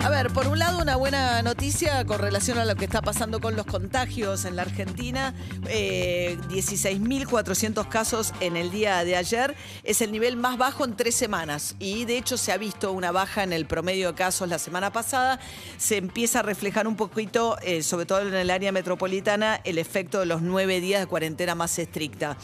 A ver, por un lado una buena noticia con relación a lo que está pasando con los contagios en la Argentina. Eh, 16.400 casos en el día de ayer. Es el nivel más bajo en tres semanas. Y de hecho se ha visto una baja en el promedio de casos la semana pasada. Se empieza a reflejar un poquito, eh, sobre todo en el área metropolitana, el efecto de los nueve días de cuarentena más estricta.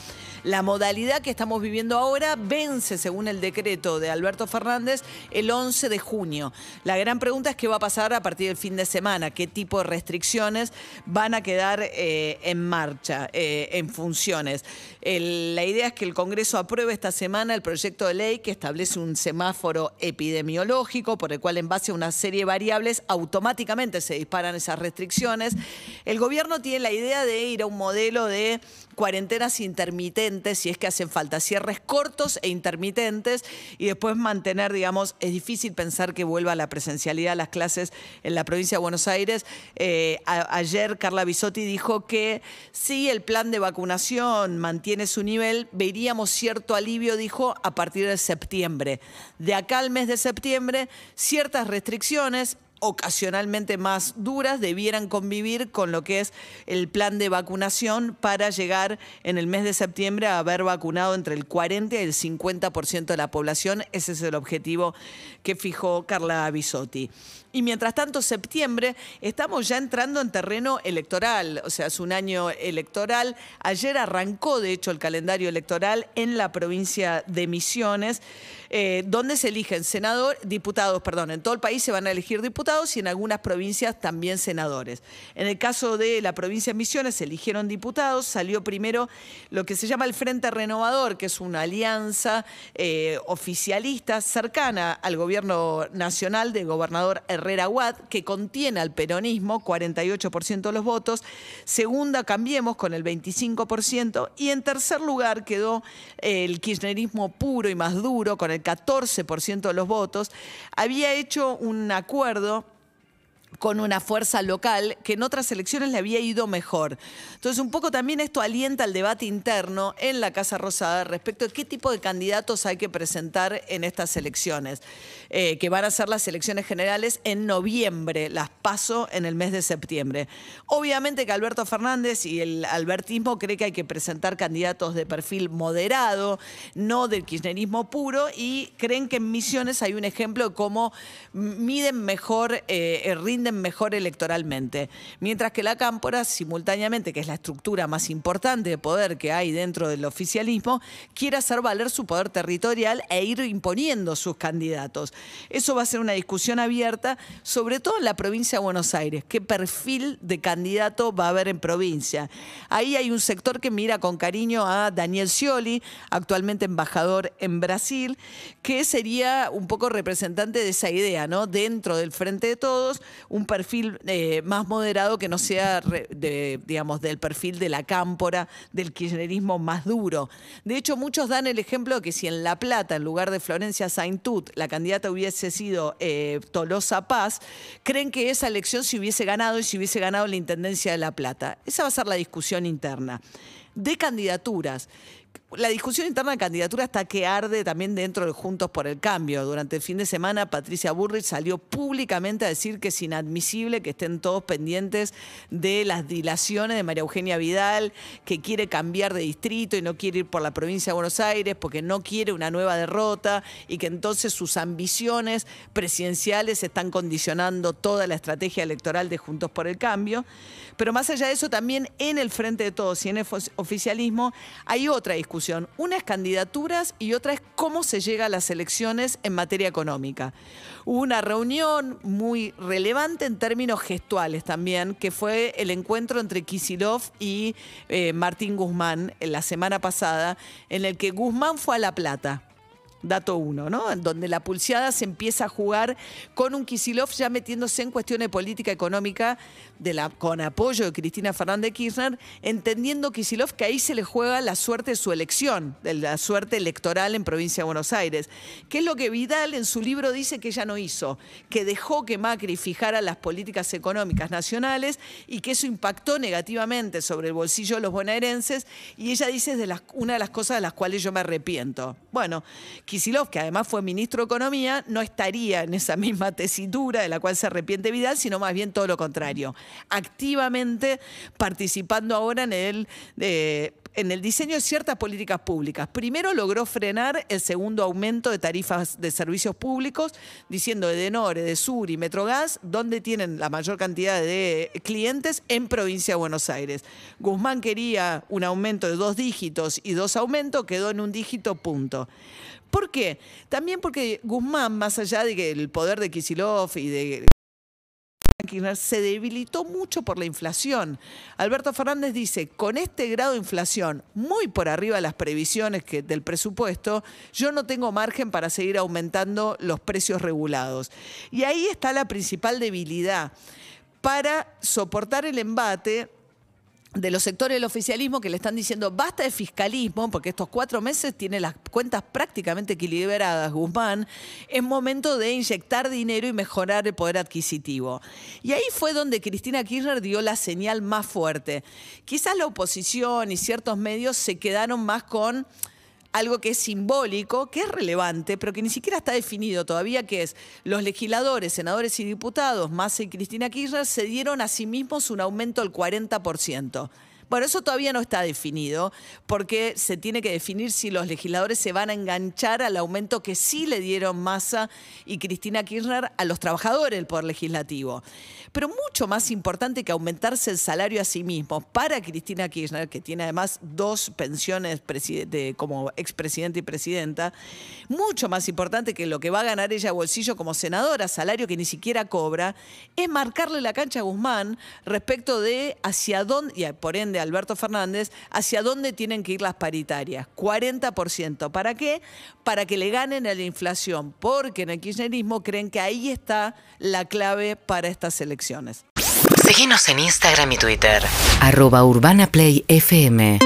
La modalidad que estamos viviendo ahora vence, según el decreto de Alberto Fernández, el 11 de junio. La gran pregunta es qué va a pasar a partir del fin de semana, qué tipo de restricciones van a quedar eh, en marcha, eh, en funciones. La idea es que el Congreso apruebe esta semana el proyecto de ley que establece un semáforo epidemiológico por el cual en base a una serie de variables automáticamente se disparan esas restricciones. El gobierno tiene la idea de ir a un modelo de cuarentenas intermitentes, si es que hacen falta, cierres cortos e intermitentes, y después mantener, digamos, es difícil pensar que vuelva la presencialidad a las clases en la provincia de Buenos Aires. Eh, ayer Carla Bisotti dijo que si el plan de vacunación mantiene su nivel, veríamos cierto alivio, dijo, a partir de septiembre. De acá al mes de septiembre, ciertas restricciones, ocasionalmente más duras debieran convivir con lo que es el plan de vacunación para llegar en el mes de septiembre a haber vacunado entre el 40 y el 50% de la población. Ese es el objetivo que fijó Carla Bisotti. Y mientras tanto, septiembre, estamos ya entrando en terreno electoral, o sea, es un año electoral. Ayer arrancó, de hecho, el calendario electoral en la provincia de Misiones, eh, donde se eligen senador, diputados, perdón, en todo el país se van a elegir diputados y en algunas provincias también senadores. En el caso de la provincia de Misiones se eligieron diputados, salió primero lo que se llama el Frente Renovador, que es una alianza eh, oficialista cercana al gobierno nacional del gobernador Herrera Watt, que contiene al peronismo, 48% de los votos. Segunda, Cambiemos con el 25%. Y en tercer lugar quedó eh, el kirchnerismo puro y más duro, con el 14% de los votos. Había hecho un acuerdo con una fuerza local que en otras elecciones le había ido mejor. Entonces, un poco también esto alienta el debate interno en la Casa Rosada respecto de qué tipo de candidatos hay que presentar en estas elecciones, eh, que van a ser las elecciones generales en noviembre, las paso en el mes de septiembre. Obviamente que Alberto Fernández y el albertismo cree que hay que presentar candidatos de perfil moderado, no del kirchnerismo puro, y creen que en Misiones hay un ejemplo de cómo miden mejor, eh, eh, mejor electoralmente. Mientras que la Cámpora, simultáneamente, que es la estructura más importante de poder que hay dentro del oficialismo, quiere hacer valer su poder territorial e ir imponiendo sus candidatos. Eso va a ser una discusión abierta, sobre todo en la provincia de Buenos Aires. ¿Qué perfil de candidato va a haber en provincia? Ahí hay un sector que mira con cariño a Daniel Scioli, actualmente embajador en Brasil, que sería un poco representante de esa idea, ¿no? Dentro del Frente de Todos, un perfil eh, más moderado que no sea, digamos, del perfil de la cámpora, del kirchnerismo más duro. De hecho, muchos dan el ejemplo de que si en La Plata, en lugar de Florencia Saintut, la candidata hubiese sido eh, Tolosa Paz, creen que esa elección se hubiese ganado y se hubiese ganado la Intendencia de La Plata. Esa va a ser la discusión interna. De candidaturas. La discusión interna de candidatura está que arde también dentro de Juntos por el Cambio. Durante el fin de semana, Patricia Burrich salió públicamente a decir que es inadmisible que estén todos pendientes de las dilaciones de María Eugenia Vidal, que quiere cambiar de distrito y no quiere ir por la provincia de Buenos Aires porque no quiere una nueva derrota y que entonces sus ambiciones presidenciales están condicionando toda la estrategia electoral de Juntos por el Cambio. Pero más allá de eso, también en el Frente de Todos y en el oficialismo hay otra discusión. Una es candidaturas y otra es cómo se llega a las elecciones en materia económica. Hubo una reunión muy relevante en términos gestuales también, que fue el encuentro entre Kisilov y eh, Martín Guzmán en la semana pasada, en el que Guzmán fue a La Plata. Dato uno, ¿no? En donde la pulseada se empieza a jugar con un Kisilov ya metiéndose en cuestiones de política económica con apoyo de Cristina Fernández Kirchner, entendiendo Kisilov que ahí se le juega la suerte de su elección, de la suerte electoral en provincia de Buenos Aires, que es lo que Vidal en su libro dice que ella no hizo, que dejó que Macri fijara las políticas económicas nacionales y que eso impactó negativamente sobre el bolsillo de los bonaerenses y ella dice es de una de las cosas de las cuales yo me arrepiento. Bueno, Kisilov, que además fue ministro de Economía, no estaría en esa misma tesitura de la cual se arrepiente Vidal, sino más bien todo lo contrario, activamente participando ahora en el... Eh, en el diseño de ciertas políticas públicas. Primero logró frenar el segundo aumento de tarifas de servicios públicos, diciendo de Denore, de Sur y Metrogas, donde tienen la mayor cantidad de clientes en provincia de Buenos Aires. Guzmán quería un aumento de dos dígitos y dos aumentos, quedó en un dígito punto. ¿Por qué? También porque Guzmán, más allá de que el poder de Kisilov y de se debilitó mucho por la inflación. Alberto Fernández dice, con este grado de inflación muy por arriba de las previsiones del presupuesto, yo no tengo margen para seguir aumentando los precios regulados. Y ahí está la principal debilidad. Para soportar el embate, de los sectores del oficialismo que le están diciendo basta de fiscalismo, porque estos cuatro meses tiene las cuentas prácticamente equilibradas, Guzmán, es momento de inyectar dinero y mejorar el poder adquisitivo. Y ahí fue donde Cristina Kirchner dio la señal más fuerte. Quizás la oposición y ciertos medios se quedaron más con algo que es simbólico, que es relevante, pero que ni siquiera está definido todavía, que es los legisladores, senadores y diputados, Massa y Cristina Kirchner, se dieron a sí mismos un aumento del 40%. Bueno, eso todavía no está definido, porque se tiene que definir si los legisladores se van a enganchar al aumento que sí le dieron Massa y Cristina Kirchner a los trabajadores del Poder Legislativo. Pero mucho más importante que aumentarse el salario a sí mismo para Cristina Kirchner, que tiene además dos pensiones como expresidente y presidenta, mucho más importante que lo que va a ganar ella bolsillo como senadora, salario que ni siquiera cobra, es marcarle la cancha a Guzmán respecto de hacia dónde, y por ende Alberto Fernández, hacia dónde tienen que ir las paritarias. 40%. ¿Para qué? Para que le ganen a la inflación, porque en el kirchnerismo creen que ahí está la clave para estas elecciones. Síguenos en Instagram y Twitter. Arroba Urbana Play FM.